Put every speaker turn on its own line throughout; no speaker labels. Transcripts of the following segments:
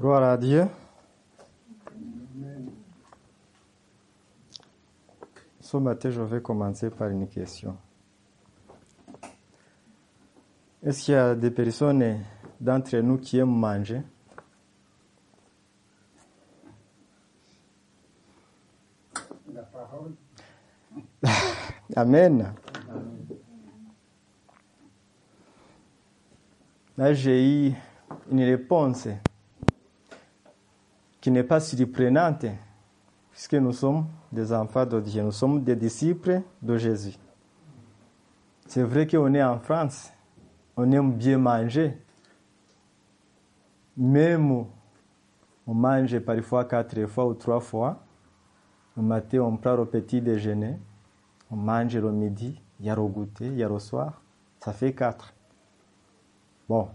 Gloire à Dieu. Ce matin, je vais commencer par une question. Est-ce qu'il y a des personnes d'entre nous qui aiment manger?
La parole.
Amen. Là, j'ai eu une réponse qui n'est pas surprenante, puisque nous sommes des enfants de Dieu, nous sommes des disciples de Jésus. C'est vrai qu'on est en France, on aime bien manger, même on mange parfois quatre fois ou trois fois. Le matin, on prend au petit déjeuner, on mange le midi, il y a le goûter, il y a le soir, ça fait quatre. Bon.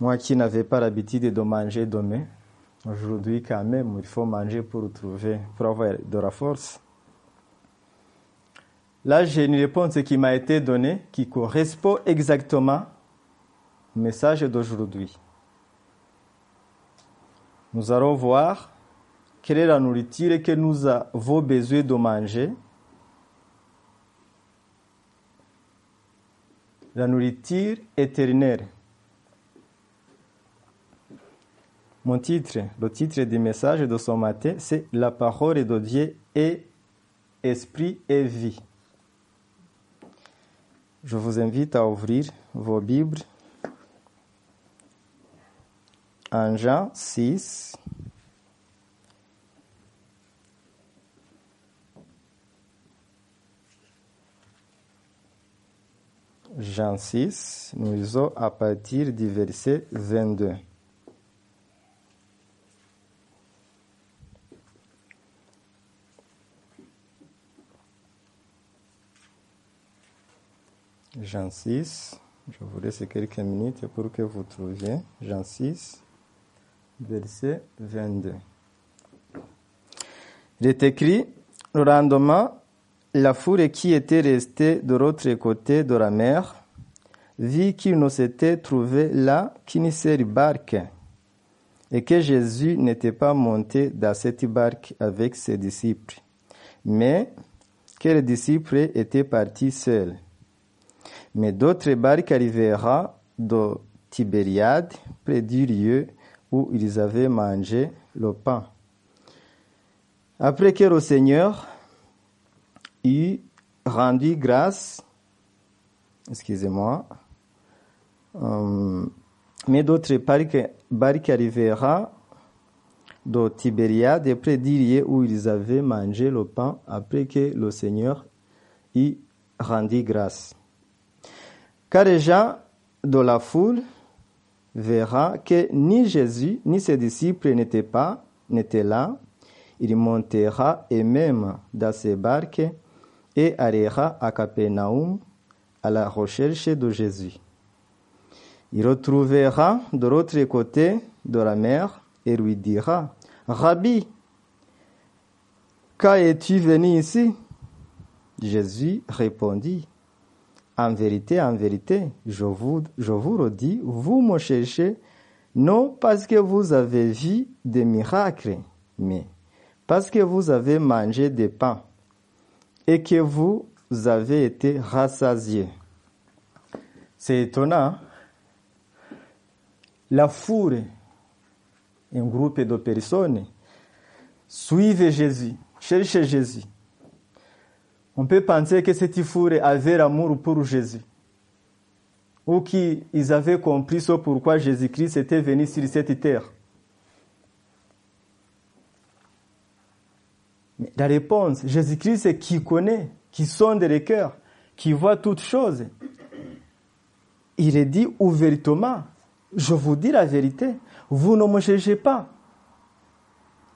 Moi qui n'avais pas l'habitude de manger demain, aujourd'hui quand même, il faut manger pour trouver, pour avoir de la force. Là, j'ai une réponse qui m'a été donnée qui correspond exactement au message d'aujourd'hui. Nous allons voir quelle est la nourriture que nous avons besoin de manger. La nourriture éternelle. Mon titre, le titre du message de ce matin, c'est La parole de Dieu est esprit et vie. Je vous invite à ouvrir vos Bibles en Jean 6. Jean 6, nous lisons à partir du verset 22. Jean 6, je vous laisse quelques minutes pour que vous trouviez. Jean 6, verset 22. Il est écrit, le lendemain, la foule qui était restée de l'autre côté de la mer vit qu'il ne s'était trouvé là qu'une seule barque et que Jésus n'était pas monté dans cette barque avec ses disciples, mais que les disciples étaient partis seuls? Mais d'autres barques arrivèrent de Tibériade, près du lieu où ils avaient mangé le pain. Après que le Seigneur eut rendu grâce, excusez-moi, euh, mais d'autres barques, arrivèrent de Tibériade, près du lieu où ils avaient mangé le pain, après que le Seigneur eut rendu grâce. Gens de la foule verra que ni Jésus ni ses disciples n'étaient pas, n'étaient là, il montera eux-mêmes dans ses barques et allera à Capernaum à la recherche de Jésus. Il retrouvera de l'autre côté de la mer et lui dira, Rabbi, quand es-tu venu ici? Jésus répondit, En vérité, en vérité, je vous, je vous le dis, vous me cherchez non parce que vous avez vu des miracles, mais parce que vous avez mangé des pains et que vous avez été rassasiés. C'est étonnant. La foule, un groupe de personnes, suivent Jésus, cherchent Jésus. On peut penser que cette foule avait l'amour pour Jésus. Ou qu'ils avaient compris ce pourquoi Jésus-Christ était venu sur cette terre. Mais la réponse, Jésus-Christ, qui connaît, qui sonde les cœurs, qui voit toutes choses. Il est dit ouvertement, je vous dis la vérité, vous ne me cherchez pas.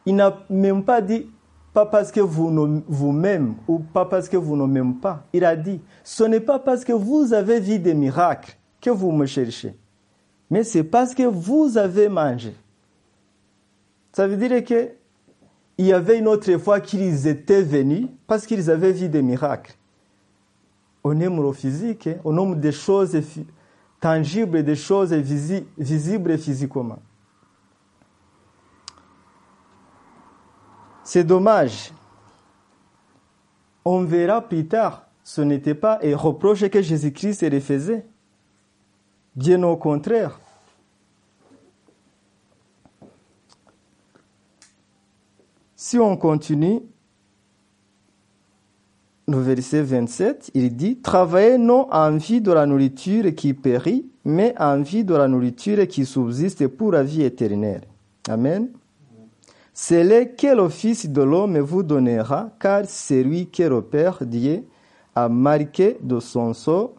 Il n'a même pas dit, pas parce que vous, vous m'aimez ou pas parce que vous ne m'aimez pas. Il a dit, ce n'est pas parce que vous avez vu des miracles que vous me cherchez, mais c'est parce que vous avez mangé. Ça veut dire que il y avait une autre fois qu'ils étaient venus parce qu'ils avaient vu des miracles. Aime le physique, on aime des choses tangible des choses visi- visibles physiquement. C'est dommage. On verra plus tard, ce n'était pas un reproche que Jésus-Christ les faisait. Bien au contraire. Si on continue, le verset 27, il dit Travaillez non en vie de la nourriture qui périt, mais en vie de la nourriture qui subsiste pour la vie éternelle. Amen. C'est là quel office de l'homme vous donnera, car c'est lui que le Père Dieu a marqué de son sceau.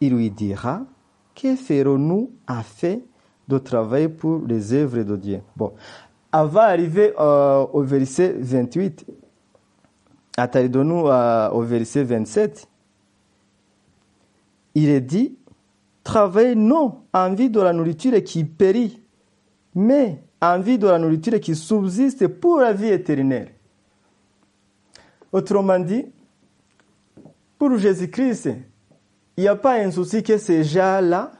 Il lui dira Que ferons-nous afin de travailler pour les œuvres de Dieu? Bon, avant d'arriver euh, au verset 28, attardons-nous euh, au verset 27. Il est dit Travaillez non en vie de la nourriture qui périt, mais en vie de la nourriture qui subsiste pour la vie éternelle. Autrement dit, pour Jésus-Christ, il n'y a pas un souci que ces gens-là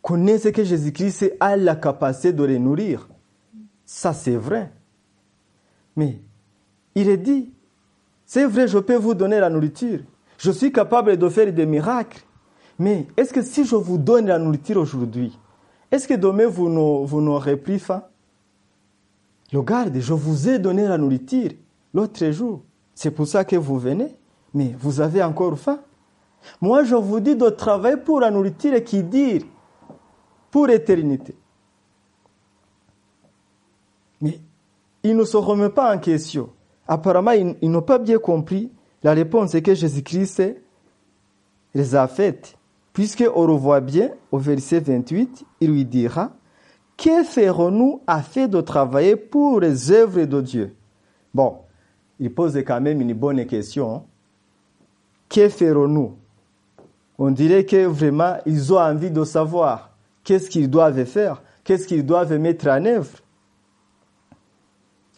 connaissent que Jésus-Christ a la capacité de les nourrir. Ça, c'est vrai. Mais il est dit, c'est vrai, je peux vous donner la nourriture. Je suis capable de faire des miracles. Mais est-ce que si je vous donne la nourriture aujourd'hui, est-ce que demain vous n'aurez pris faim? Regarde, je vous ai donné la nourriture l'autre jour. C'est pour ça que vous venez. Mais vous avez encore faim. Moi, je vous dis de travailler pour la nourriture qui dure pour l'éternité. Mais ils ne se remettent pas en question. Apparemment, ils, ils n'ont pas bien compris la réponse que Jésus-Christ les a faite. Puisque on revoit bien au verset 28, il lui dira, que ferons-nous afin de travailler pour les œuvres de Dieu? Bon, il pose quand même une bonne question. Que ferons-nous? On dirait que vraiment, ils ont envie de savoir qu'est-ce qu'ils doivent faire, qu'est-ce qu'ils doivent mettre en œuvre.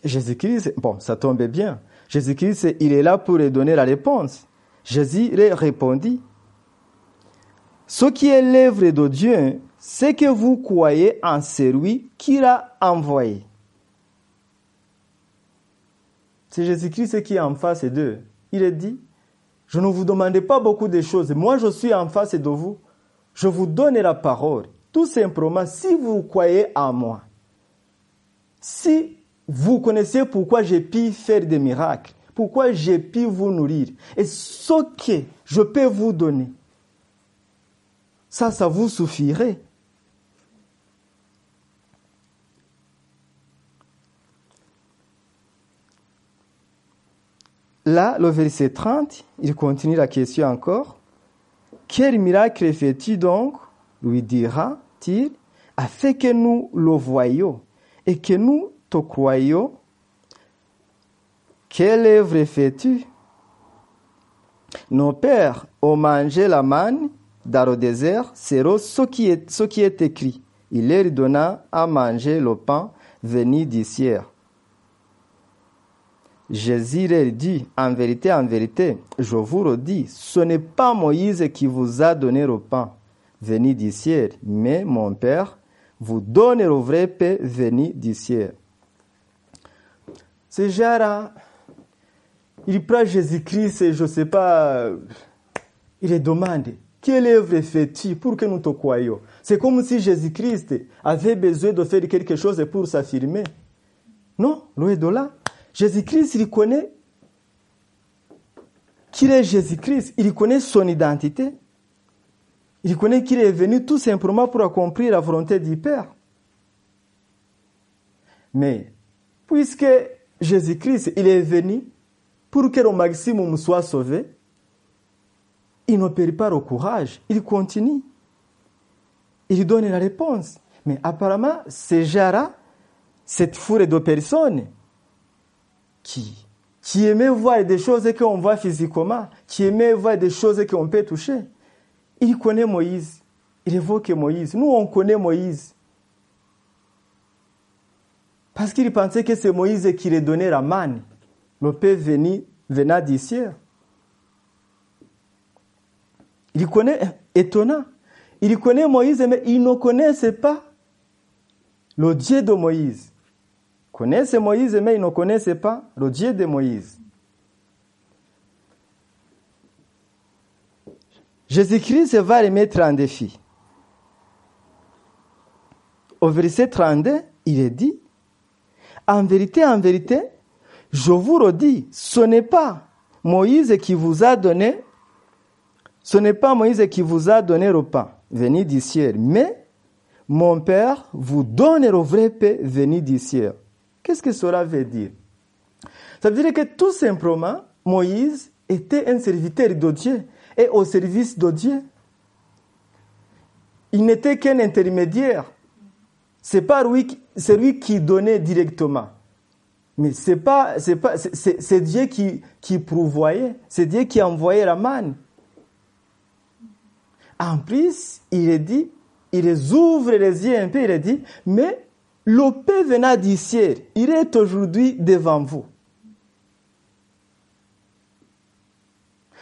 Jésus-Christ, bon, ça tombe bien. Jésus-Christ, il est là pour leur donner la réponse. Jésus leur répondit, ce qui est l'œuvre de Dieu, c'est que vous croyez en celui qui l'a envoyé. C'est Jésus-Christ qui est en face d'eux. Il est dit, je ne vous demande pas beaucoup de choses. Moi, je suis en face de vous. Je vous donne la parole. Tout simplement, si vous croyez en moi, si vous connaissez pourquoi j'ai pu faire des miracles, pourquoi j'ai pu vous nourrir, et ce que je peux vous donner, ça, ça vous suffirait. Là, le verset 30, il continue la question encore. Quel miracle fais-tu donc lui dira-t-il, afin que nous le voyions et que nous te croyions? Quelle œuvre fais-tu? Nos pères ont mangé la manne dans le désert, c'est ce qui est, ce qui est écrit. Il leur donna à manger le pain venu du ciel. Jésus leur dit, en vérité, en vérité, je vous le dis, ce n'est pas Moïse qui vous a donné le pain venu du ciel, mais mon Père vous donne le vrai pain venu du ciel. C'est genre, il prend Jésus-Christ et je ne sais pas, il les demande, quelle œuvre fais-tu pour que nous te croyions? C'est comme si Jésus-Christ avait besoin de faire quelque chose pour s'affirmer. Non, loin de là. Jésus-Christ, il connaît qu'il est Jésus-Christ, il connaît son identité. Il connaît qu'il est venu tout simplement pour accomplir la volonté du Père. Mais, puisque Jésus-Christ, il est venu pour que le maximum soit sauvé, il ne perd pas le courage, il continue. Il donne la réponse. Mais apparemment, ces gens-là, cette foule de personnes qui, qui aimaient voir des choses qu'on voit physiquement, qui aimaient voir des choses qu'on peut toucher, il connaît Moïse. Il évoque Moïse. Nous, on connaît Moïse. Parce qu'il pensait que c'est Moïse qui lui donnait la manne. Le pain venant d'ici. Il connaît, étonnant. Il connaît Moïse, mais il ne connaissait pas le Dieu de Moïse. Il connaissait Moïse, mais il ne connaissait pas le Dieu de Moïse. Jésus-Christ va les mettre en défi. Au verset 32, il est dit, en vérité, en vérité, je vous le dis, ce n'est pas Moïse qui vous a donné, ce n'est pas Moïse qui vous a donné le pain venu du ciel, mais mon Père vous donne le vrai pain venu du ciel. Qu'est-ce que cela veut dire? Ça veut dire que tout simplement, Moïse était un serviteur de Dieu et au service de Dieu. Il n'était qu'un intermédiaire. C'est pas lui, qui donnait directement. Mais c'est pas, c'est pas, c'est Dieu qui, qui. C'est Dieu qui envoyait la manne. En plus, il est dit, il ouvre les yeux un peu, il est dit, mais le paix venant il est aujourd'hui devant vous.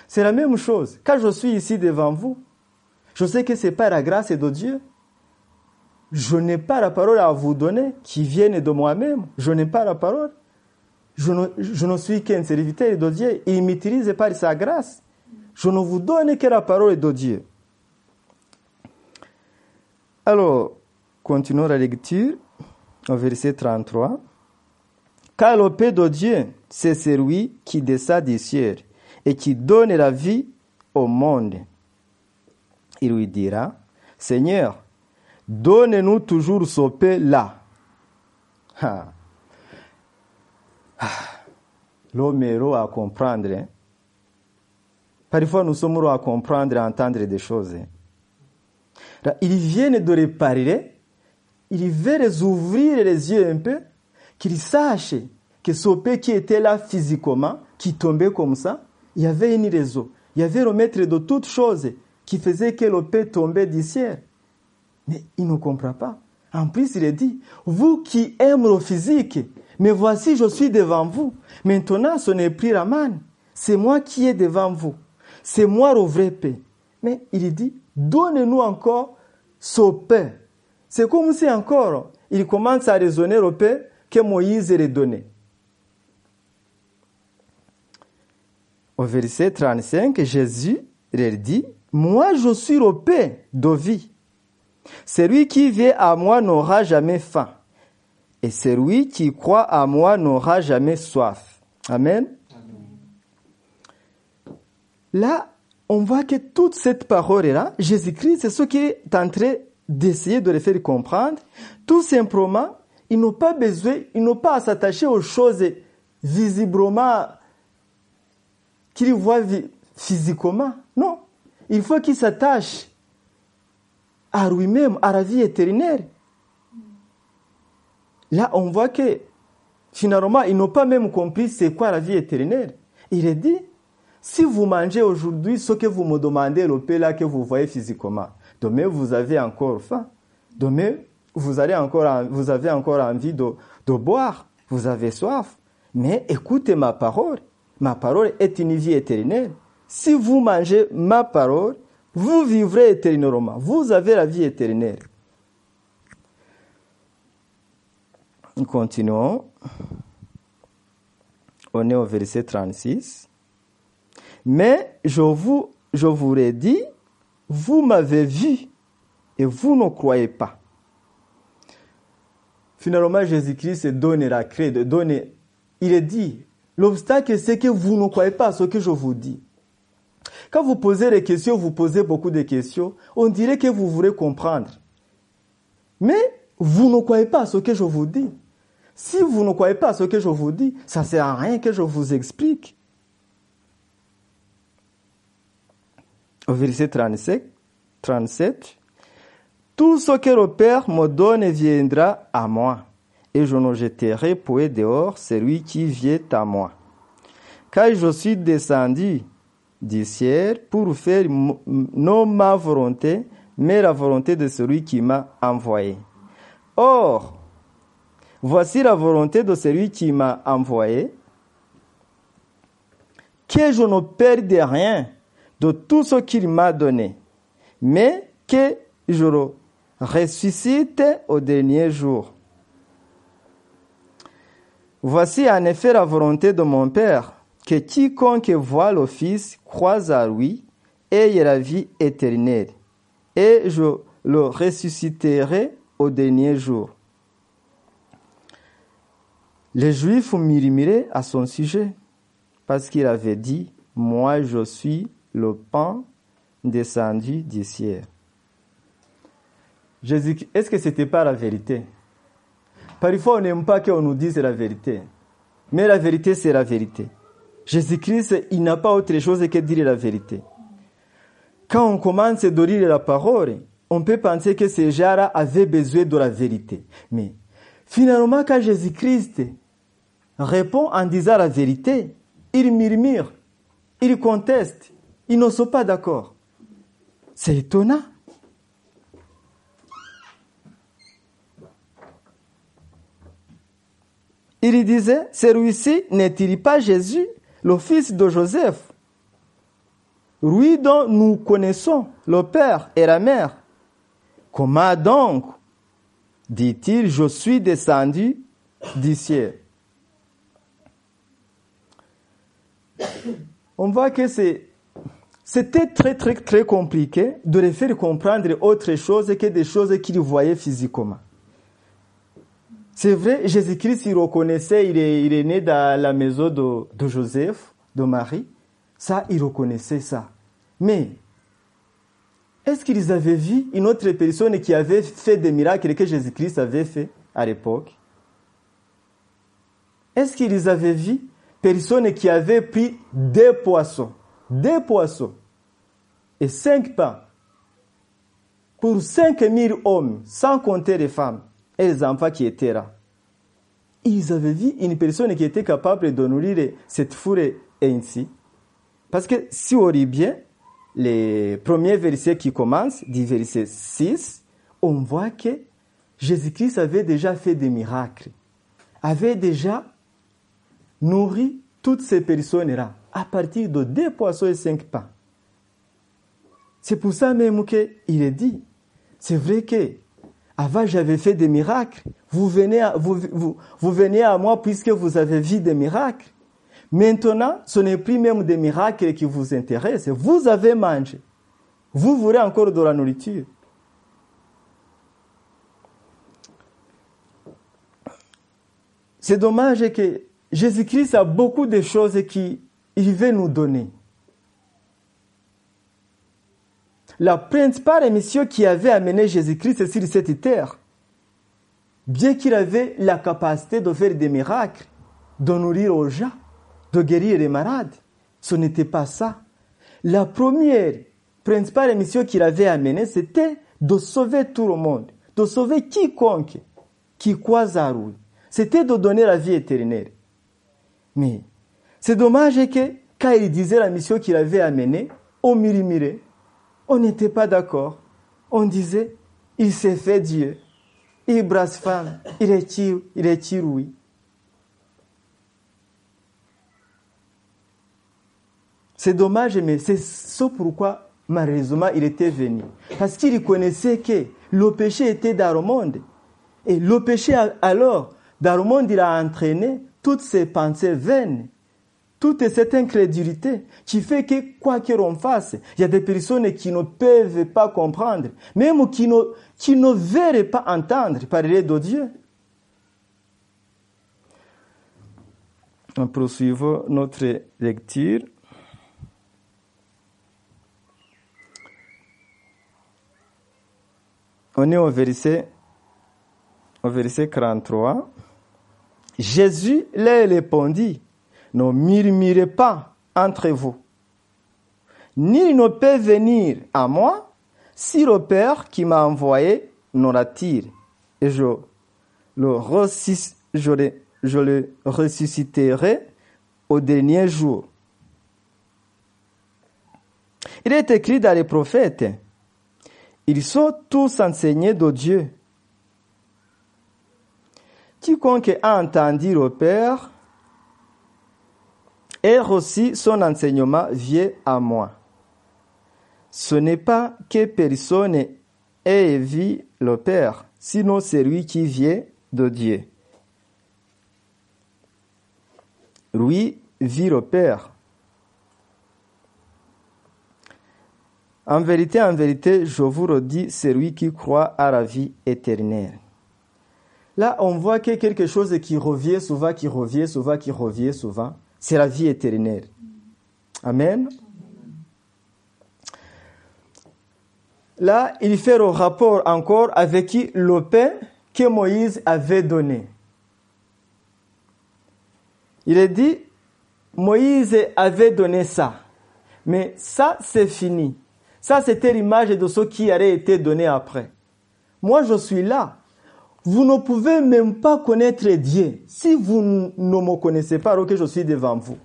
C'est la même chose. Quand je suis ici devant vous, je sais que c'est pas la grâce de Dieu. Je n'ai pas la parole à vous donner qui vienne de moi-même. Je n'ai pas la parole. Je ne, je ne suis qu'un serviteur de Dieu. Il m'utilise par sa grâce. Je ne vous donne que la parole de Dieu. Alors, continuons la lecture au verset 33. Car le paix de Dieu, c'est celui qui descend du ciel et qui donne la vie au monde. Il lui dira, Seigneur, donne-nous toujours ce paix-là. L'homme est à comprendre. Hein. Parfois, nous sommes à comprendre et à entendre des choses. Là, ils viennent de réparer, il veut les ouvrir les yeux un peu, qu'ils sachent que ce paix qui était là physiquement, qui tombait comme ça, il y avait une raison. Il y avait le maître de toutes choses qui faisait que le paix tombait du. Mais il ne comprend pas. En plus, il est dit, vous qui aimez le physique, mais voici, je suis devant vous. Maintenant, ce n'est plus la. C'est moi qui est devant vous. C'est moi le vrai paix. Mais il dit, donnez-nous encore ce paix. C'est comme si encore, il commence à raisonner le paix que Moïse lui donné. Au verset 35, Jésus leur dit, moi je suis le paix de vie. Celui qui vient à moi n'aura jamais faim. Et celui qui croit à moi n'aura jamais soif. Amen. Là, on voit que toute cette parole-là, Jésus-Christ, c'est ce qui est en train d'essayer de les faire comprendre. Tout simplement, ils n'ont pas besoin, ils n'ont pas à s'attacher aux choses visiblement qu'ils voient physiquement. Non. Il faut qu'ils s'attachent à lui-même, à la vie éternelle. Là, on voit que finalement, ils n'ont pas même compris c'est quoi la vie éternelle. Il est dit, si vous mangez aujourd'hui ce que vous me demandez, le là que vous voyez physiquement, demain vous avez encore faim. Demain, vous, avez encore envie de, boire. Vous avez soif. Mais écoutez ma parole. Ma parole est une vie éternelle. Si vous mangez ma parole, vous vivrez éternellement. Vous avez la vie éternelle. Continuons. On est au verset 36. Mais je vous, je vous vous m'avez vu et vous ne croyez pas. Finalement, Jésus-Christ donne la clé, il est dit, l'obstacle c'est que vous ne croyez pas à ce que je vous dis. Quand vous posez des questions, vous posez beaucoup de questions, on dirait que vous voulez comprendre. Mais vous ne croyez pas à ce que je vous dis. Si vous ne croyez pas à ce que je vous dis, ça ne sert à rien que je vous explique. Au verset 37, 37, tout ce que le Père me donne viendra à moi, et je ne jeterai point dehors celui qui vient à moi. Car je suis descendu du ciel pour faire non ma volonté, mais la volonté de celui qui m'a envoyé. Or, voici la volonté de celui qui m'a envoyé, que je ne perde rien de tout ce qu'il m'a donné, mais que je le ressuscite au dernier jour. Voici en effet la volonté de mon Père, que quiconque voit le Fils croise à lui ait la vie éternelle, et je le ressusciterai au dernier jour. Les Juifs murmuraient à son sujet, parce qu'il avait dit, Moi je suis le pain descendu du ciel. Jésus, est-ce que ce n'était pas la vérité? Parfois, on n'aime pas qu'on nous dise la vérité. Mais la vérité, c'est la vérité. Jésus-Christ, il n'a pas autre chose que dire la vérité. Quand on commence à lire la parole, on peut penser que ces gens-là avaient besoin de la vérité. Mais finalement, quand Jésus-Christ répond en disant la vérité, il murmure, il conteste, ils ne sont pas d'accord. C'est étonnant. Il disait, celui-ci n'est-il pas Jésus, le fils de Joseph? Lui dont nous connaissons le père et la mère. Comment donc? Dit-il, je suis descendu du ciel On voit que c'est c'était très très très compliqué de les faire comprendre autre chose que des choses qu'ils voyaient physiquement. C'est vrai, Jésus-Christ, il reconnaissait, il est, né dans la maison de, de Joseph, de Marie. Ça, il reconnaissait ça. Mais, est-ce qu'ils avaient vu une autre personne qui avait fait des miracles que Jésus-Christ avait fait à l'époque? Est-ce qu'ils avaient vu personne qui avait pris des poissons, des poissons et cinq pains pour cinq mille hommes, sans compter les femmes et les enfants qui étaient là. Ils avaient vu une personne qui était capable de nourrir cette foule ainsi. Parce que si on lit bien, les premiers versets qui commencent, du verset 6, on voit que Jésus-Christ avait déjà fait des miracles, avait déjà nourri toutes ces personnes-là à partir de deux poissons et cinq pains. C'est pour ça même qu'il est dit, c'est vrai que avant j'avais fait des miracles, vous venez, à, venez à moi puisque vous avez vu des miracles. Maintenant, ce n'est plus même des miracles qui vous intéressent, vous avez mangé. Vous voulez encore de la nourriture. C'est dommage que Jésus-Christ a beaucoup de choses qu'il veut nous donner. La principale mission qui avait amené Jésus-Christ sur cette terre, bien qu'il avait la capacité de faire des miracles, de nourrir aux gens, de guérir les malades, ce n'était pas ça. La première principale mission qu'il avait amenée, c'était de sauver tout le monde, de sauver quiconque qui croise à lui. C'était de donner la vie éternelle. Mais c'est dommage que quand il disait la mission qu'il avait amenée, on murmurait, on n'était pas d'accord. On disait, il s'est fait Dieu, il blasphème, il est il est oui. C'est dommage, mais c'est ce pourquoi malheureusement il était venu. Parce qu'il connaissait que le péché était dans le monde. Et le péché, alors, dans le monde, il a entraîné toutes ces pensées vaines, toute cette incrédulité qui fait que quoi que l'on fasse, il y a des personnes qui ne peuvent pas comprendre, même qui ne, qui verraient pas entendre parler de Dieu. On poursuivons notre lecture. On est au verset, au verset 43. Jésus leur répondit, ne murmurez pas entre vous. Ni ne peut venir à moi si le Père qui m'a envoyé ne l'attire. Et je le, je, le, je le ressusciterai au dernier jour. Il est écrit dans les prophètes, ils sont tous enseignés de Dieu. Quiconque a entendu le Père et reçu son enseignement vient à moi. Ce n'est pas que personne ait vu le Père, sinon celui qui vient de Dieu. Lui vit le Père. En vérité, en vérité, je vous le dis, celui qui croit à la vie éternelle. Là, on voit a quelque chose qui revient souvent, qui revient souvent, qui revient souvent. C'est la vie éternelle. Amen. Là, il fait rapport encore avec le pain que Moïse avait donné. Il est dit, Moïse avait donné ça. Mais ça, c'est fini. Ça, c'était l'image de ce qui aurait été donné après. Moi, je suis là. Vous ne pouvez même pas connaître Dieu si vous ne me connaissez pas alors que je suis devant vous.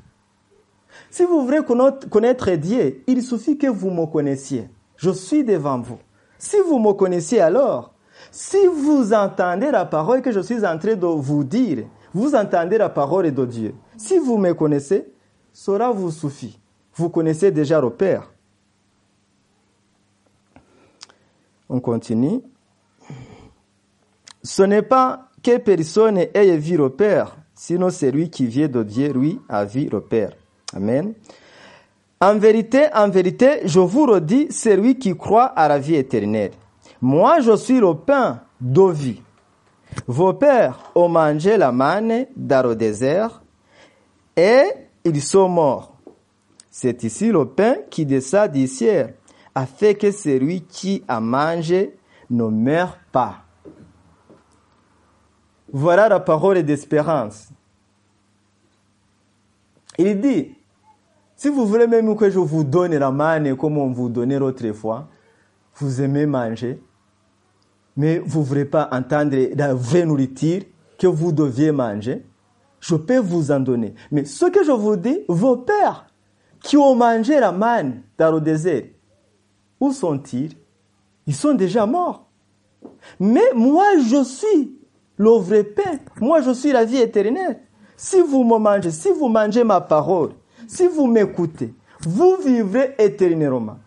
Si vous voulez connaître Dieu, il suffit que vous me connaissiez. Je suis devant vous. Si vous me connaissiez alors, si vous entendez la parole que je suis en train de vous dire, vous entendez la parole de Dieu. Si vous me connaissez, cela vous suffit. Vous connaissez déjà le Père. On continue. Ce n'est pas que personne ait vu le Père, sinon celui qui vient de Dieu, lui, a vu le Père. Amen. En vérité, en vérité, je vous le dis, celui qui croit à la vie éternelle. Moi, je suis le pain de vie. Vos pères ont mangé la manne dans le désert et ils sont morts. C'est ici le pain qui descend du afin que celui qui a mangé ne meure pas. Voilà la parole d'espérance. Il dit, si vous voulez même que je vous donne la manne comme on vous donnait l'autre fois, vous aimez manger, mais vous ne voulez pas entendre la vraie nourriture que vous deviez manger, je peux vous en donner. Mais ce que je vous dis, vos pères qui ont mangé la manne dans le désert, où sont-ils? Ils sont déjà morts. Mais moi, je suis le vrai. Moi, je suis la vie éternelle. Si vous me mangez, si vous mangez ma parole, si vous m'écoutez, vous vivrez éternellement.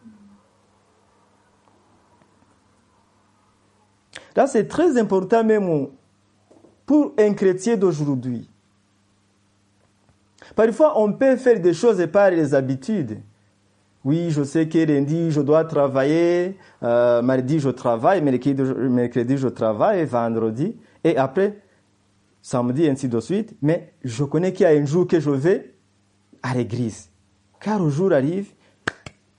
Là, c'est très important même pour un chrétien d'aujourd'hui. Parfois, on peut faire des choses par les habitudes. Oui, je sais que lundi, je dois travailler, euh, mardi, je travaille, mercredi, je travaille, vendredi, et après, samedi, ainsi de suite. Mais je connais qu'il y a un jour que je vais à l'église. Car le jour arrive,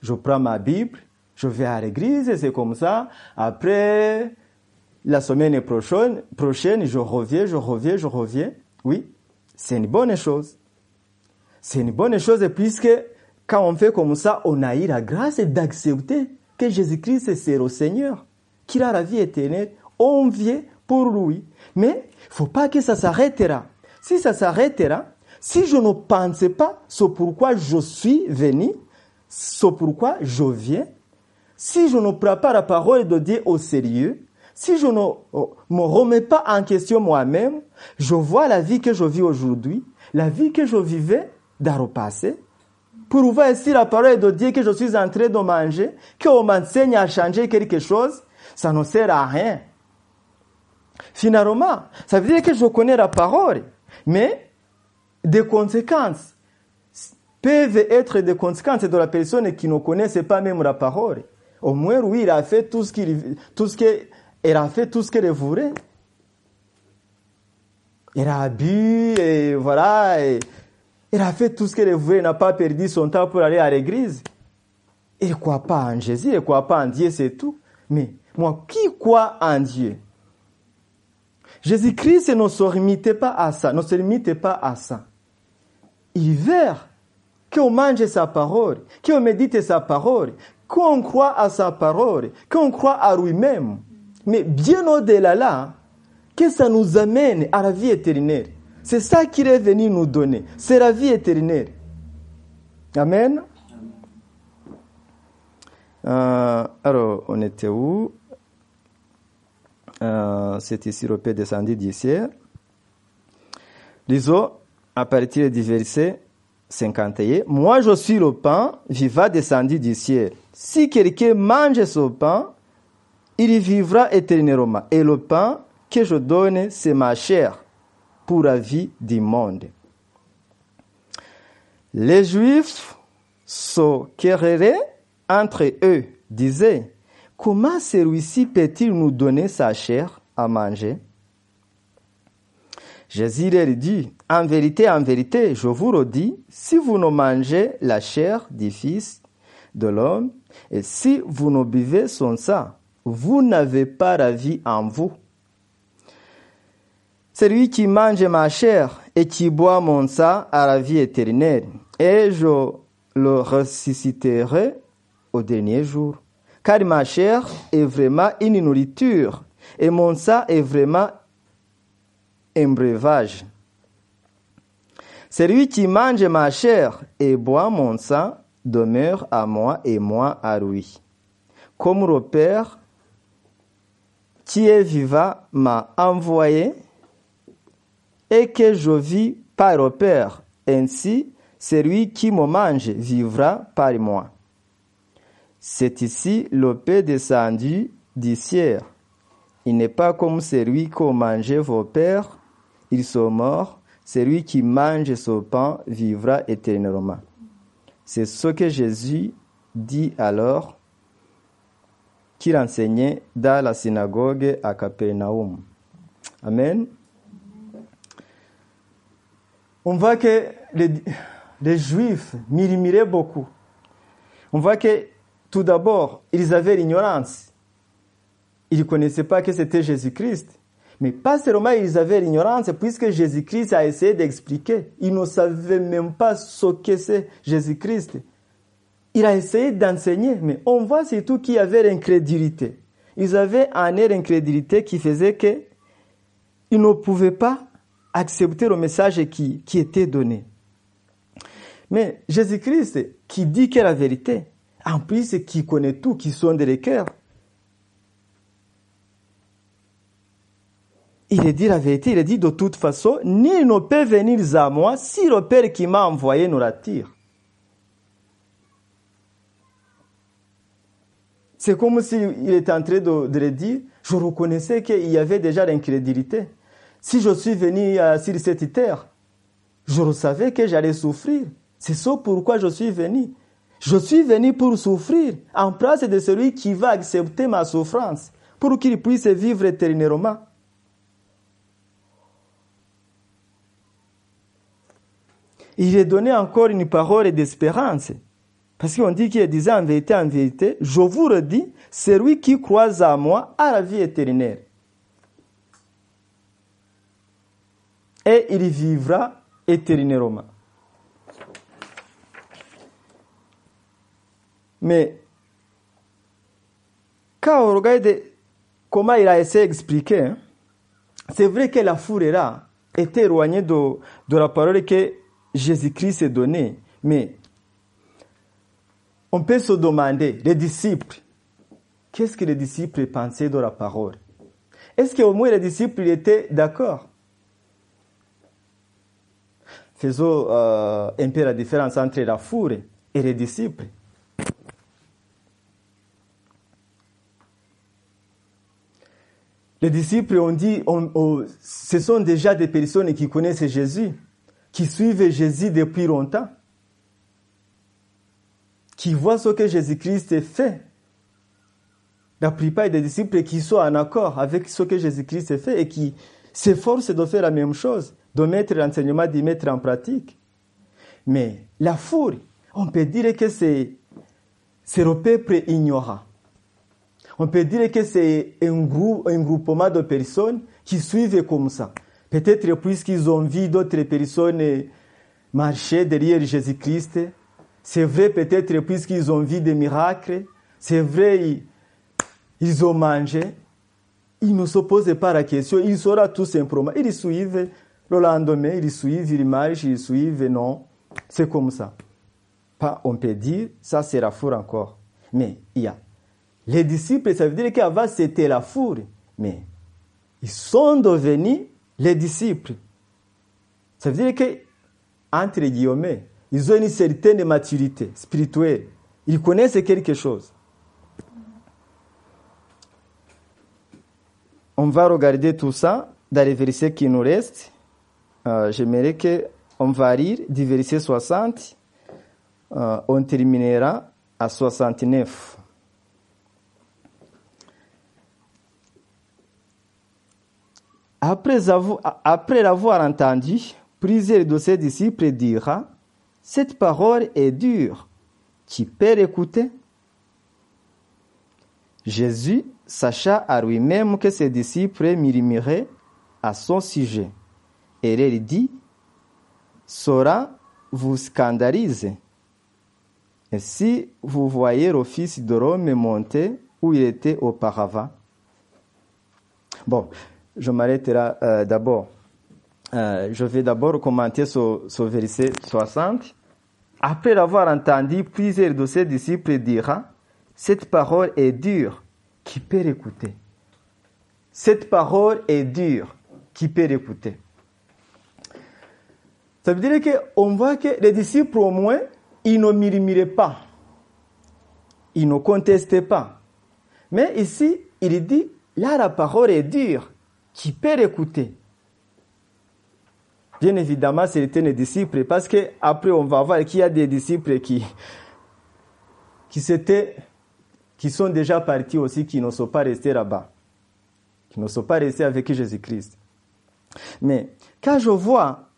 je prends ma Bible, je vais à l'église, et c'est comme ça. Après, la semaine prochaine, prochaine, je reviens, je reviens, je reviens. Oui, c'est une bonne chose. C'est une bonne chose puisque quand on fait comme ça, on a eu la grâce d'accepter que Jésus-Christ c'est le Seigneur, qu'il a la vie éternelle. On vient pour lui. Mais il faut pas que ça s'arrête là. Si ça s'arrête là, si je ne pensais pas ce pourquoi je suis venu, ce pourquoi je viens, si je ne prends pas la parole de Dieu au sérieux, si je ne me remets pas en question moi-même, je vois la vie que je vis aujourd'hui, la vie que je vivais dans le passé, pour voir si la parole de Dieu que je suis en train de manger, qu'on m'enseigne à changer quelque chose, ça ne sert à rien. Finalement, ça veut dire que je connais la parole, mais des conséquences peuvent être des conséquences de la personne qui ne connaissait pas même la parole. Au moins, oui, il a fait tout ce qu'il, tout ce a fait tout ce qu'elle voulait. Elle a bu, et voilà, elle a fait tout ce qu'elle voulait, elle n'a pas perdu son temps pour aller à l'église. Elle ne croit pas en Jésus, elle ne croit pas en Dieu, c'est tout. Mais moi, qui croit en Dieu? Jésus-Christ ne se limite pas à ça, ne se limite pas à ça. Il veut qu'on mange sa parole, qu'on médite sa parole, qu'on croit à sa parole, qu'on croit à lui-même. Mais bien au-delà là, que ça nous amène à la vie éternelle. C'est ça qu'il est venu nous donner. C'est la vie éternelle. Amen. Euh, alors, on était où? Euh, C'est ici le Père descendu du ciel. Lisons à partir du verset 51. Moi, je suis le pain vivant descendu du ciel. Si quelqu'un mange ce pain, il vivra éternellement. Et le pain que je donne, c'est ma chair pour la vie du monde. Les Juifs se querelaient entre eux, disaient, comment celui-ci peut-il nous donner sa chair à manger? Jésus leur dit, en vérité, en vérité, je vous le dis, si vous ne mangez la chair du Fils de l'homme, et si vous ne buvez son sang, vous n'avez pas la vie en vous. Celui qui mange ma chair et qui boit mon sang a la vie éternelle, et je le ressusciterai au dernier jour. Car ma chair est vraiment une nourriture, et mon sang est vraiment un breuvage. Celui qui mange ma chair et boit mon sang demeure à moi et moi à lui. Comme le Père qui est vivant m'a envoyé et que je vis par le Père, ainsi celui qui me mange vivra par moi. C'est ici le paix descendu du. Il n'est pas comme celui qu'ont mangé vos pères, ils sont morts. Celui qui mange ce pain vivra éternellement. C'est ce que Jésus dit alors qu'il enseignait dans la synagogue à Capernaum. Amen. On voit que les, les Juifs murmuraient beaucoup. On voit que tout d'abord, ils avaient l'ignorance. Ils ne connaissaient pas que c'était Jésus-Christ. Mais pas seulement ils avaient l'ignorance, puisque Jésus-Christ a essayé d'expliquer. Ils ne savaient même pas ce que c'est Jésus-Christ. Il a essayé d'enseigner, mais on voit surtout qu'il y avait l'incrédulité. Ils avaient un air d'incrédulité qui faisait que ils ne pouvaient pas accepter le message qui, était donné. Mais Jésus-Christ, qui dit que la vérité, en plus, qui connaît tout, qui sonde les cœurs, il a dit la vérité, il a dit de toute façon, nul ne peut venir à moi si le Père qui m'a envoyé nous l'attire. C'est comme s'il était en train de, de le dire, je reconnaissais qu'il y avait déjà l'incrédulité. Si je suis venu euh, sur cette terre, je savais que j'allais souffrir. C'est ça pourquoi je suis venu. Je suis venu pour souffrir en place de celui qui va accepter ma souffrance pour qu'il puisse vivre éternellement. Il est donné encore une parole d'espérance. Parce qu'on dit qu'il disait en vérité, en vérité, je vous le dis, celui qui croit à moi a la vie éternelle. Et il vivra éternellement. Mais quand on regarde comment il a essayé d'expliquer, hein, c'est vrai que la foule là était éloignée de, la parole que Jésus-Christ est donné. Mais on peut se demander, les disciples, qu'est-ce que les disciples pensaient de la parole? Est-ce qu'au moins les disciples étaient d'accord? Faisons euh, un peu la différence entre la foule et les disciples. Les disciples ont dit, ce sont déjà des personnes qui connaissent Jésus, qui suivent Jésus depuis longtemps, qui voient ce que Jésus-Christ fait. La plupart des disciples qui sont en accord avec ce que Jésus-Christ fait et qui s'efforcent de faire la même chose, de mettre l'enseignement, d'y mettre en pratique. Mais la foule, on peut dire que c'est, c'est le peuple ignorant. On peut dire que c'est un, groupe, un groupement de personnes qui suivent comme ça. Peut-être puisqu'ils ont vu d'autres personnes marcher derrière Jésus-Christ. C'est vrai peut-être puisqu'ils ont vu des miracles. C'est vrai, ils, ont mangé. Ils ne se posent pas la question. Ils sauront tout simplement. Ils suivent le lendemain, ils suivent, ils marchent, ils suivent. Non, c'est comme ça. Pas, on peut dire, ça c'est la encore. Mais il y a les disciples, ça veut dire qu'avant c'était la foule. Mais ils sont devenus les disciples. Ça veut dire que, entre guillemets, ils ont une certaine maturité spirituelle. Ils connaissent quelque chose. On va regarder tout ça dans les versets qui nous restent. Euh, J'aimerais qu'on va lire du verset 60. Euh, on terminera à 69. Après avoir, après l'avoir entendu, plusieurs de ses disciples dirent, cette parole est dure. Qui peut l'écouter? Jésus sacha à lui-même que ses disciples murmuraient à son sujet. Et il dit, Cela vous scandalise. Et si vous voyez le fils de Rome monter où il était auparavant. Bon, je m'arrêterai euh, d'abord. Euh, je vais d'abord commenter ce, verset 60. Après l'avoir entendu, plusieurs de ses disciples diront, cette parole est dure, qui peut l'écouter? Cette parole est dure, qui peut l'écouter? Ça veut dire qu'on voit que les disciples, au moins, ils ne murmuraient pas. Ils ne contestaient pas. Mais ici, il dit, là, la parole est dure, qui peut l'écouter Bien évidemment, c'était les disciples, parce que après on va voir qu'il y a des disciples qui, qui s'étaient, qui sont déjà partis aussi, qui ne sont pas restés là-bas, qui ne sont pas restés avec Jésus-Christ. Mais quand je vois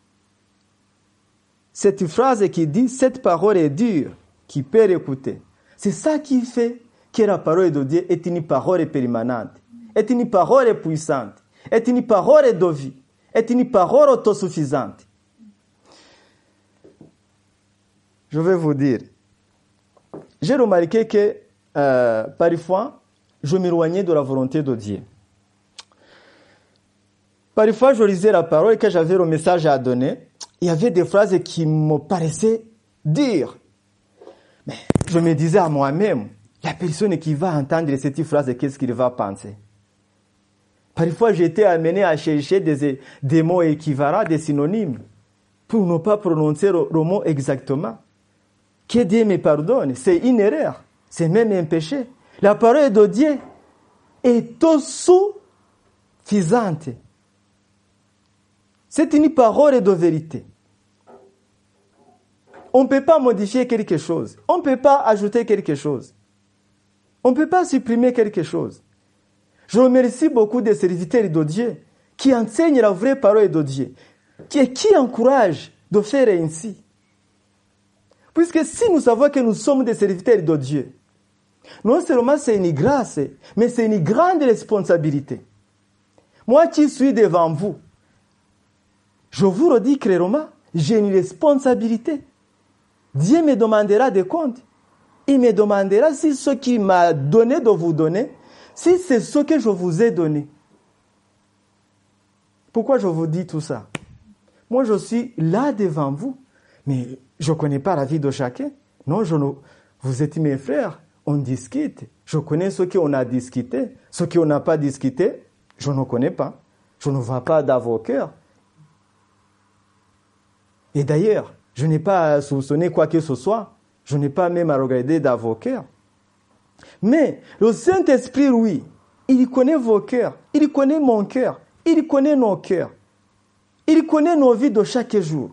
cette phrase qui dit cette parole est dure, qui peut l'écouter, c'est ça qui fait que la parole de Dieu est une parole permanente, est une parole puissante, est une parole de vie est une parole autosuffisante. Je vais vous dire, j'ai remarqué que euh, parfois, je m'éloignais de la volonté de Dieu. Parfois, je lisais la parole et quand j'avais le message à donner, il y avait des phrases qui me paraissaient dire. Mais je me disais à moi-même, la personne qui va entendre cette phrase, qu'est-ce qu'il va penser? Parfois, j'étais amené à chercher des, mots équivalents, des synonymes, pour ne pas prononcer le, le mot exactement. Que Dieu me pardonne, c'est une erreur, c'est même un péché. La parole de Dieu est suffisante. C'est une parole de vérité. On ne peut pas modifier quelque chose. On ne peut pas ajouter quelque chose. On ne peut pas supprimer quelque chose. Je remercie beaucoup des serviteurs de Dieu qui enseignent la vraie parole de Dieu, qui, qui encouragent de faire ainsi. Puisque si nous savons que nous sommes des serviteurs de Dieu, non seulement c'est une grâce, mais c'est une grande responsabilité. Moi qui suis devant vous, je vous le dis clairement, j'ai une responsabilité. Dieu me demandera des comptes. Il me demandera si ce qu'il m'a donné de vous donner, si c'est ce que je vous ai donné. Pourquoi je vous dis tout ça? Moi, je suis là devant vous, mais je ne connais pas la vie de chacun. Non, je ne... vous êtes mes frères, on discute. Je connais ce qu'on a discuté. Ce qu'on n'a pas discuté, je ne connais pas. Je ne vois pas d'avocat. Et d'ailleurs, je n'ai pas à soupçonner quoi que ce soit. Je n'ai pas même à regarder d'avocat. Mais le Saint-Esprit, oui, il connaît vos cœurs, il connaît mon cœur, il connaît nos cœurs, il connaît nos vies de chaque jour.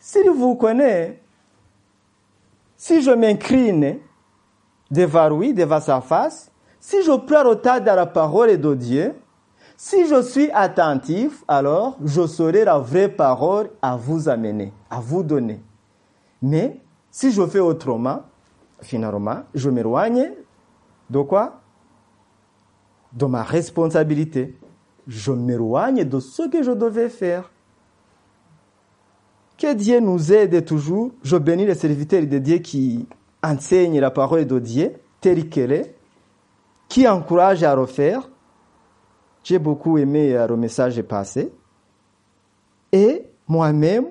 S'il vous connaît, si je m'incline devant lui, devant sa face, si je prends retard dans la parole de Dieu, si je suis attentif, alors je saurai la vraie parole à vous amener, à vous donner. Mais si je fais autrement, finalement, je m'éloigne de quoi? De ma responsabilité. Je m'éloigne de ce que je devais faire. Que Dieu nous aide toujours. Je bénis les serviteurs de Dieu qui enseignent la parole de Dieu telle qui encouragent à refaire. J'ai beaucoup aimé le message passé. Et moi-même,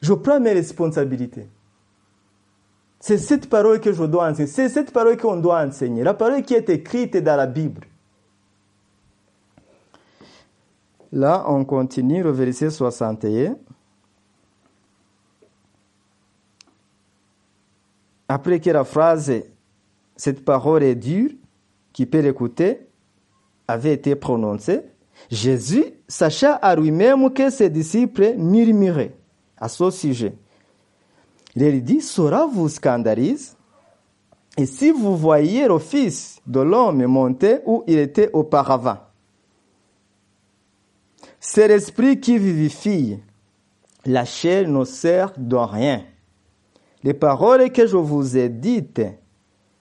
je prends mes responsabilités. C'est cette parole que je dois enseigner. Qu'on doit enseigner. La parole qui est écrite dans la Bible. Là, on continue le verset 61. Après que la phrase, cette parole est dure, qui peut l'écouter, avait été prononcé, Jésus sacha à lui-même que ses disciples murmuraient à ce sujet. Il dit, cela vous scandalise Et si vous voyez le Fils de l'homme monter où il était auparavant, c'est l'Esprit qui vivifie. La chair ne sert de rien. Les paroles que je vous ai dites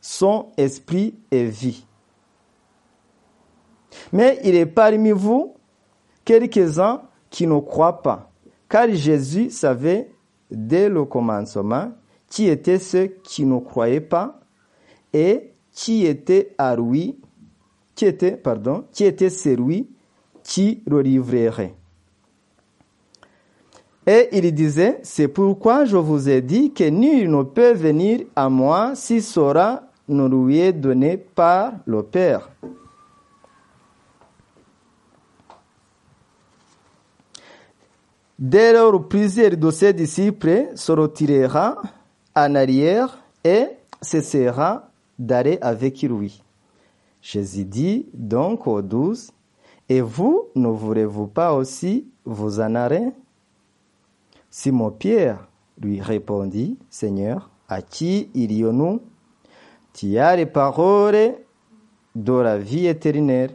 sont esprit et vie. Mais il est parmi vous quelques-uns qui ne croient pas, car Jésus savait dès le commencement qui étaient ceux qui ne croyaient pas et qui était à lui, qui était, pardon, qui celui qui le livrerait. Et il disait, c'est pourquoi je vous ai dit que nul ne peut venir à moi si sera ne lui est donné par le Père. Dès lors, plusieurs de ses disciples se retirera en arrière et cessera d'aller avec lui. Jésus dit donc aux douze, Et vous, ne voulez-vous pas aussi vous en aller Simon Pierre lui répondit, Seigneur, à qui irions-nous Tu as les paroles de la vie éternelle.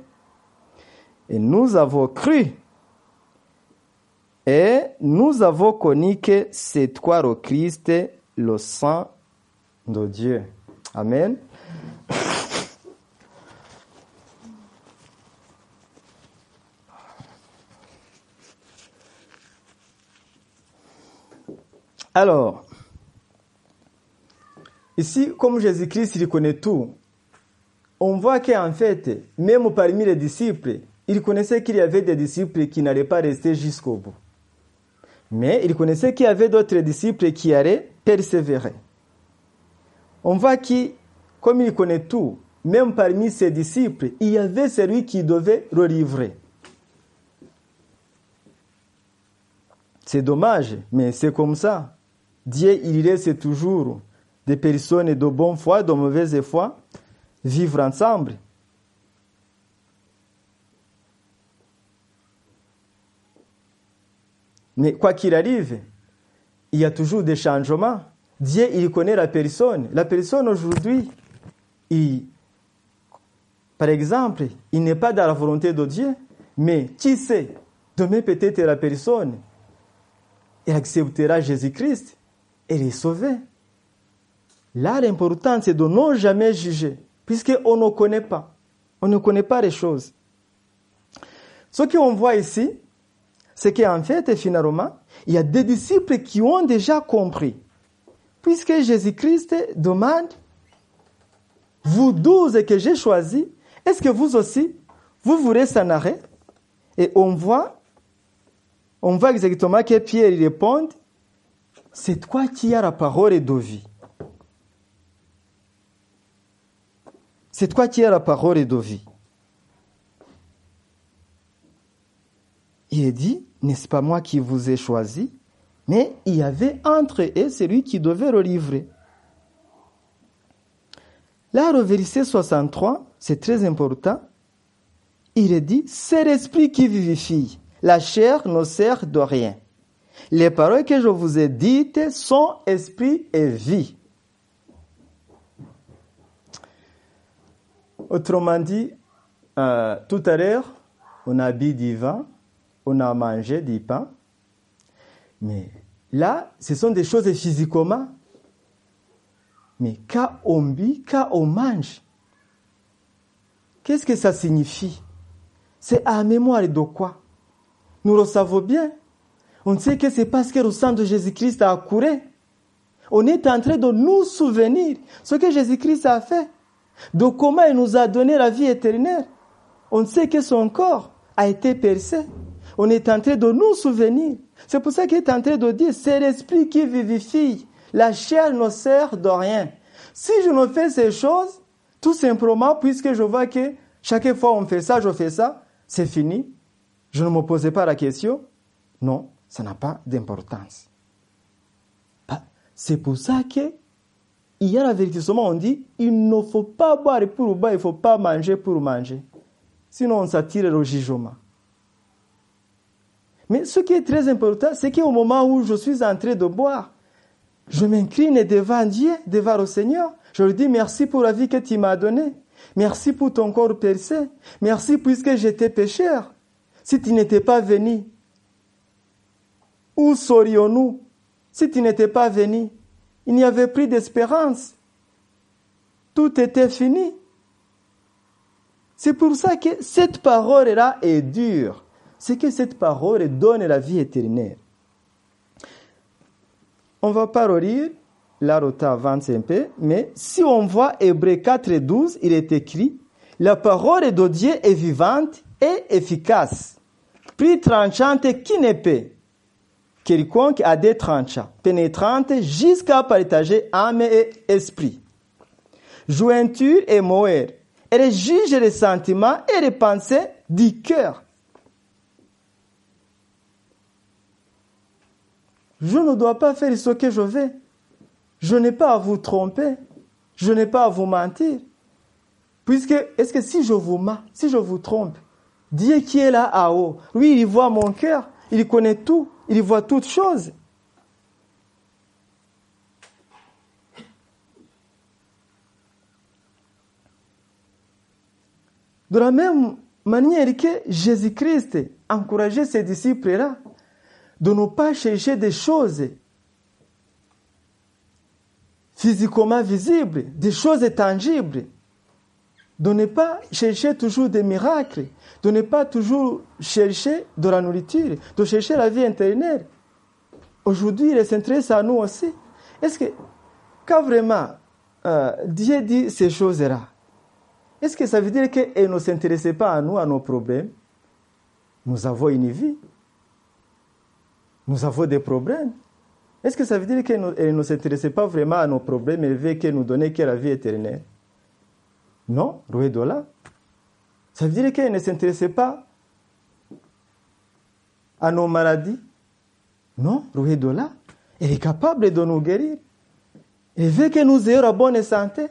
Et nous avons cru et nous avons connu que c'est toi le Christ, le Saint de Dieu. Amen. Alors, ici, comme Jésus-Christ, il connaît tout, on voit qu'en fait, même parmi les disciples, il connaissait qu'il y avait des disciples qui n'allaient pas rester jusqu'au bout. Mais il connaissait qu'il y avait d'autres disciples qui allaient persévérer. On voit que, comme il connaît tout, même parmi ses disciples, il y avait celui qui devait le livrer. C'est dommage, mais c'est comme ça. Dieu, il laisse toujours des personnes de bonne foi, de mauvaise foi, vivre ensemble. Mais quoi qu'il arrive, il y a toujours des changements. Dieu, il connaît la personne. La personne aujourd'hui, par exemple, il n'est pas dans la volonté de Dieu, mais qui sait, demain peut-être la personne, elle acceptera Jésus-Christ, elle est sauvée. Là, l'important, c'est de ne jamais juger, puisqu'on ne connaît pas. On ne connaît pas les choses. Ce qu'on voit ici, c'est qu'en fait, finalement, il y a des disciples qui ont déjà compris. Puisque Jésus-Christ demande, vous douze que j'ai choisis, est-ce que vous aussi, vous voulez s'en arrêter? Et on voit, on voit exactement que Pierre répond, c'est toi qui as la parole de vie. C'est toi qui as la parole de vie. Il dit, n'est-ce pas moi qui vous ai choisi? Mais il y avait entre eux celui qui devait le livrer. Là, le verset 63, c'est très important. Il est dit, c'est l'esprit qui vivifie. La chair ne sert de rien. Les paroles que je vous ai dites sont esprit et vie. Autrement dit, euh, tout à l'heure, on a bu du vin, on a mangé du pain. Mais là, ce sont des choses physiquement. Mais quand on vit, quand on mange, qu'est-ce que ça signifie? C'est à mémoire de quoi? Nous le savons bien. On sait que c'est parce que le sang de Jésus-Christ a couru. On est en train de nous souvenir ce que Jésus-Christ a fait, de comment il nous a donné la vie éternelle. On sait que son corps a été percé. On est en train de nous souvenir. C'est pour ça qu'il est en train de dire, c'est l'esprit qui vivifie. La chair ne sert de rien. Si je ne fais ces choses, tout simplement, puisque je vois que chaque fois on fait ça, je fais ça, c'est fini. Je ne me posais pas la question. Non, ça n'a pas d'importance. C'est pour ça que il y a l'avertissement, on dit, il ne faut pas boire pour boire, il ne faut pas manger pour manger. Sinon, on s'attire au jugement. Mais ce qui est très important, c'est qu'au moment où je suis en train de boire, je m'incline devant Dieu, devant le Seigneur. Je lui dis merci pour la vie que tu m'as donnée. Merci pour ton corps percé. Merci puisque j'étais pécheur. Si tu n'étais pas venu, où serions-nous? Si tu n'étais pas venu Il n'y avait plus d'espérance. Tout était fini. C'est pour ça que cette parole-là est dure. C'est que cette parole donne la vie éternelle. On va pas relire, la rota avance un peu, mais si on voit Hébreu 4 et 12, il est écrit, la parole de Dieu est vivante et efficace, plus tranchante qu'une épée, quelconque a des tranchants, pénétrante jusqu'à partager âme et esprit, jointure et moelle. Elle juge les sentiments et les pensées du cœur. Je ne dois pas faire ce que je veux. Je n'ai pas à vous tromper. Je n'ai pas à vous mentir. Puisque, est-ce que si je vous mens, si je vous trompe, Dieu qui est là à haut, lui, il voit mon cœur, il connaît tout, il voit toutes choses. De la même manière que Jésus-Christ encourageait ses disciples-là de ne pas chercher des choses physiquement visibles, des choses tangibles, de ne pas chercher toujours des miracles, de ne pas toujours chercher de la nourriture, de chercher la vie intérieure. Aujourd'hui, il s'intéresse à nous aussi. Est-ce que, quand vraiment euh, Dieu dit ces choses-là, est-ce que ça veut dire qu'il ne s'intéressait pas à nous, à nos problèmes? Nous avons une vie. Nous avons des problèmes. Est-ce que ça veut dire qu'elle ne s'intéressait pas vraiment à nos problèmes et veut qu'elle nous donnait que la vie éternelle? Non, là. Ça veut dire qu'elle ne s'intéressait pas à nos maladies? Non, là. Elle est capable de nous guérir. Elle veut que nous ayons la bonne santé.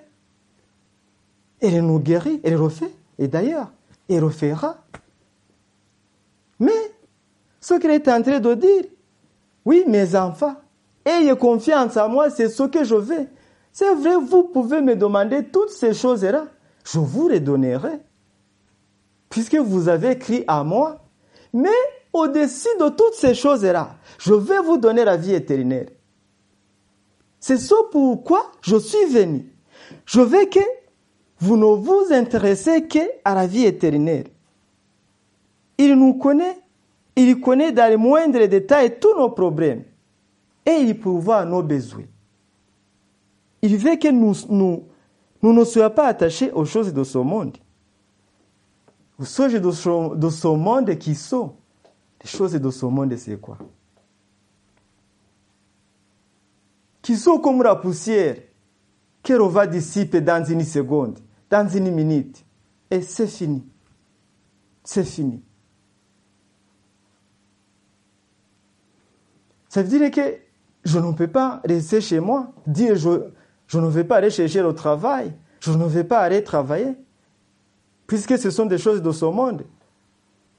Elle nous guérit, elle refait. Et d'ailleurs, elle refera. Mais, ce qu'elle est en train de dire, oui, mes enfants, ayez confiance en moi, c'est ce que je veux. C'est vrai, vous pouvez me demander toutes ces choses-là. Je vous les donnerai. Puisque vous avez écrit à moi. Mais au-dessus de toutes ces choses-là, je vais vous donner la vie éternelle. C'est ce pourquoi je suis venu. Je veux que vous ne vous intéressez qu'à la vie éternelle. Il nous connaît il connaît dans les moindres détails tous nos problèmes et il pourvoit nos besoins. Il veut que nous, nous, nous ne soyons pas attachés aux choses de ce monde. Aux choses de ce, de ce monde qui sont. Les choses de ce monde, c'est quoi? Qui sont comme la poussière qu'elle va dissiper dans une seconde, dans une minute. Et c'est fini. C'est fini. Ça veut dire que je ne peux pas rester chez moi, dire je, ne vais pas aller chercher le travail, je ne vais pas aller travailler, puisque ce sont des choses de ce monde.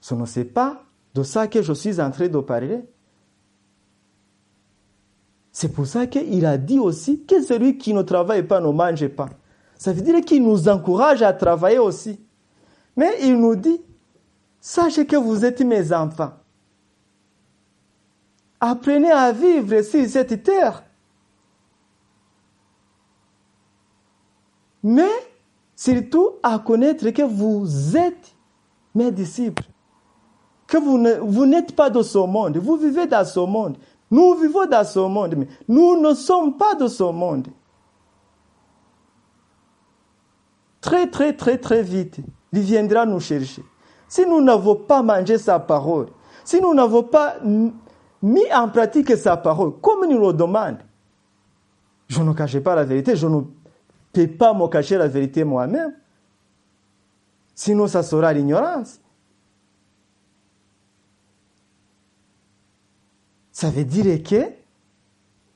Ce ne c'est pas de ça que je suis en train de parler. C'est pour ça qu'il a dit aussi que celui qui ne travaille pas ne mange pas. Ça veut dire qu'il nous encourage à travailler aussi. Mais il nous dit, sachez que vous êtes mes enfants. Apprenez à vivre sur cette terre. Mais surtout à connaître que vous êtes mes disciples. Que vous, n'êtes pas de ce monde. Vous vivez dans ce monde. Nous vivons dans ce monde, mais nous ne sommes pas de ce monde. Très, très, très, très vite, il viendra nous chercher. Si nous n'avons pas mangé sa parole, si nous n'avons pas mis en pratique sa parole, comme il nous le demande. Je ne cache pas la vérité, je ne peux pas me cacher la vérité moi-même. Sinon, ça sera l'ignorance. Ça veut dire que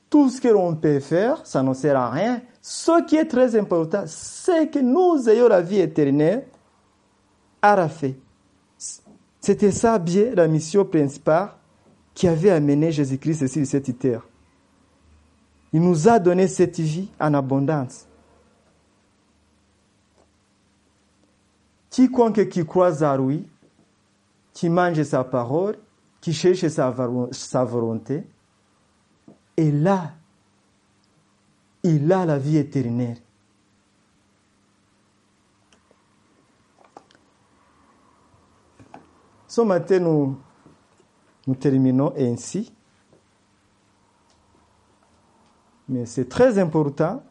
tout ce que l'on peut faire, ça ne sert à rien. Ce qui est très important, c'est que nous ayons la vie éternelle a fait. C'était ça bien la mission principale qui avait amené Jésus-Christ sur cette terre. Il nous a donné cette vie en abondance. Quiconque qui croit à lui, qui mange sa parole, qui cherche sa, volonté, et là, il a la vie éternelle. Ce matin, nous, nous terminons ainsi. Mais c'est très important,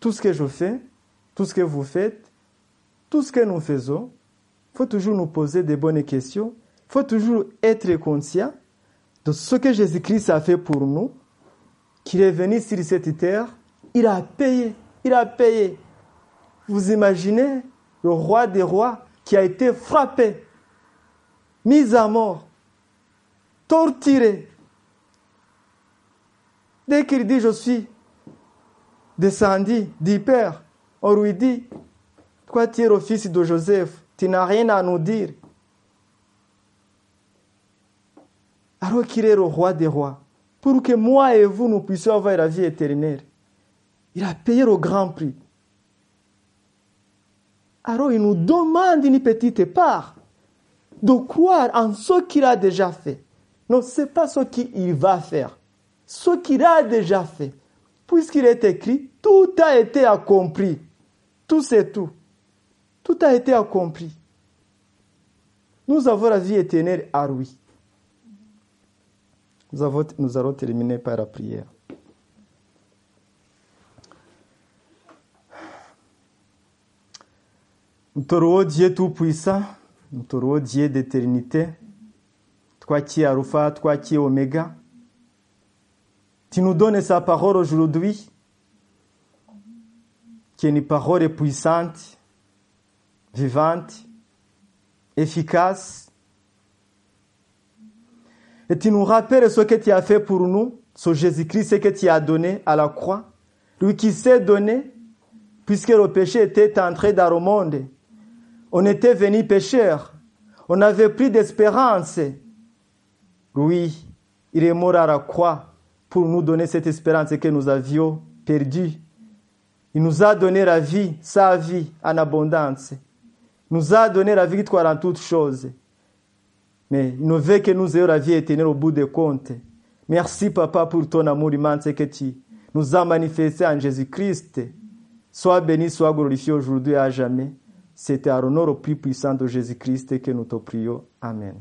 tout ce que je fais, tout ce que vous faites, tout ce que nous faisons, il faut toujours nous poser des bonnes questions, il faut toujours être conscient de ce que Jésus-Christ a fait pour nous, qu'il est venu sur cette terre, il a payé, il a payé. Vous imaginez le roi des rois qui a été frappé, mis à mort, torturé. Dès qu'il dit je suis descendu du Père, on lui dit, toi tu es le fils de Joseph, tu n'as rien à nous dire. Alors qu'il est le roi des rois, pour que moi et vous nous puissions avoir la vie éternelle. Il a payé le grand prix. Alors il nous demande une petite part de croire en ce qu'il a déjà fait. Non, ce n'est pas ce qu'il va faire. Ce qu'il a déjà fait. Puisqu'il est écrit, tout a été accompli. Tout c'est tout. Tout a été accompli. Nous avons la vie éternelle à lui. Nous, avons, nous allons terminer par la prière. Nous te Dieu Tout-Puissant, nous te Dieu d'éternité, es Alpha, es Oméga. Tu nous donnes sa parole aujourd'hui, qui est une parole puissante, vivante, efficace. Et tu nous rappelles ce que tu as fait pour nous, ce Jésus-Christ, ce que tu as donné à la croix. Lui qui s'est donné, puisque le péché était entré dans le monde. On était venu pécheur. On n'avait plus d'espérance. Lui, il est mort à la croix pour nous donner cette espérance que nous avions perdue. Il nous a donné la vie, sa vie en abondance. Il nous a donné la victoire en toutes choses. Mais il ne veut que nous ayons la vie éternelle au bout des comptes. Merci, Papa, pour ton amour immense que tu nous as manifesté en Jésus-Christ. Sois béni, sois glorifié aujourd'hui et à jamais. C'était à l'honneur au plus puissant de Jésus-Christ que nous te prions. Amen.